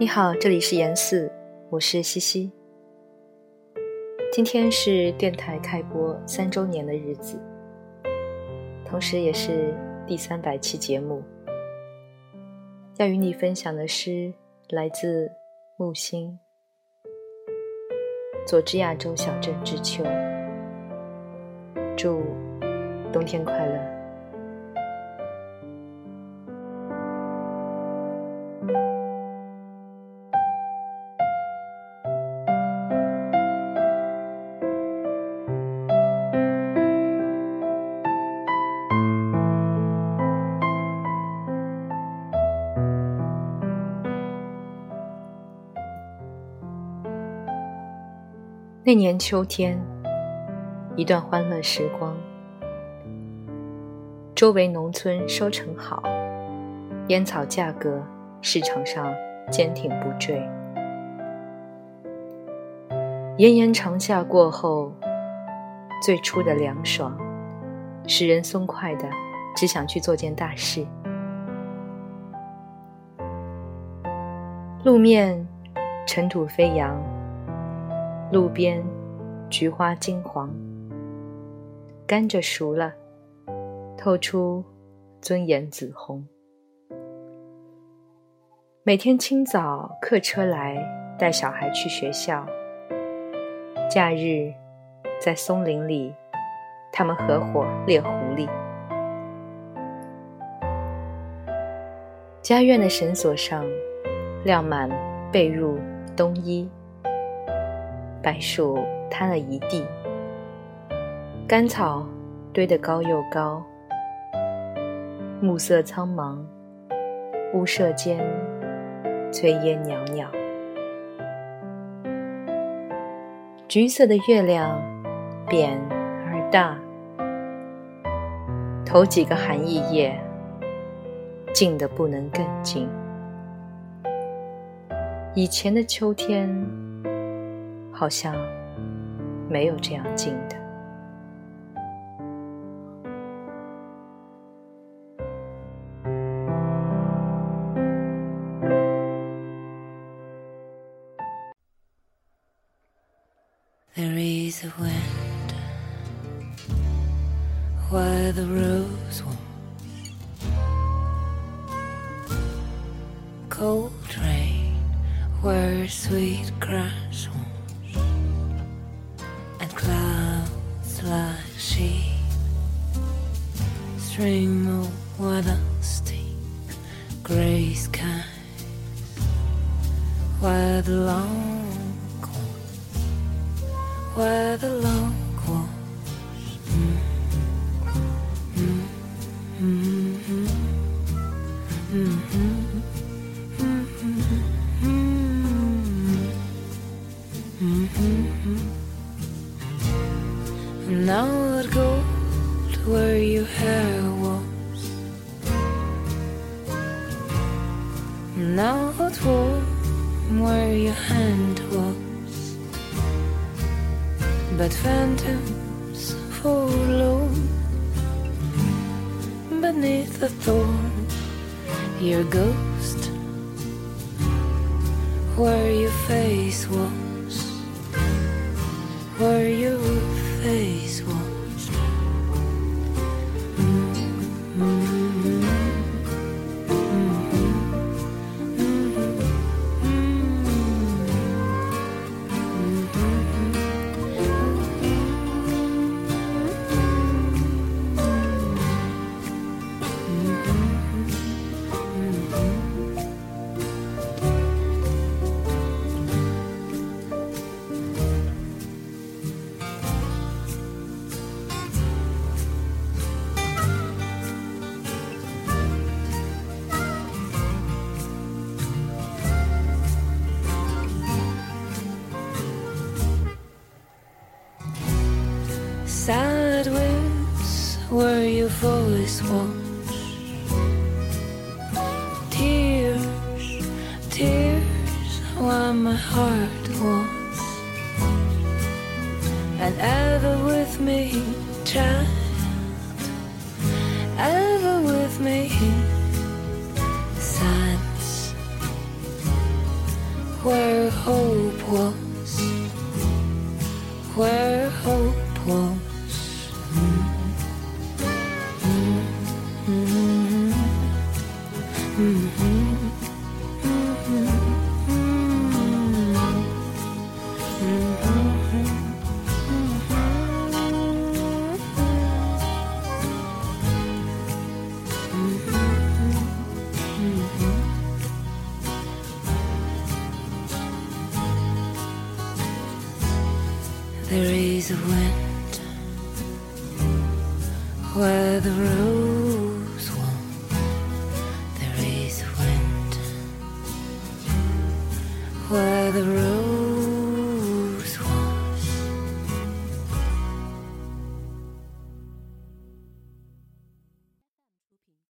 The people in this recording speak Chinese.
你好，这里是严四，我是西西。今天是电台开播三周年的日子，同时也是第三百期节目。要与你分享的诗来自木星，《佐治亚州小镇之秋》。祝冬天快乐。那年秋天，一段欢乐时光。周围农村收成好，烟草价格市场上坚挺不坠。炎炎长夏过后，最初的凉爽，使人松快的只想去做件大事。路面尘土飞扬。路边，菊花金黄，甘蔗熟了，透出尊严紫红。每天清早客车来带小孩去学校，假日在松林里，他们合伙猎狐狸。家院的绳索上晾满被褥冬衣。白树摊了一地，干草堆得高又高。暮色苍茫，屋舍间炊烟袅袅。橘色的月亮，扁而大。头几个寒意夜，静得不能更静。以前的秋天。好像没有这样静的。There is a wind where the rose was, cold rain where sweet grass was. Stream string of weather steep, grey skies, where the long Now it gold where your hair was. Now it warm where your hand was. But phantoms follow beneath the thorn. Your ghost where your face was. Where your face. Your voice was. Tears, tears where my heart was. And ever with me, child, ever There is a wind where the rose won't. There is a wind where the rose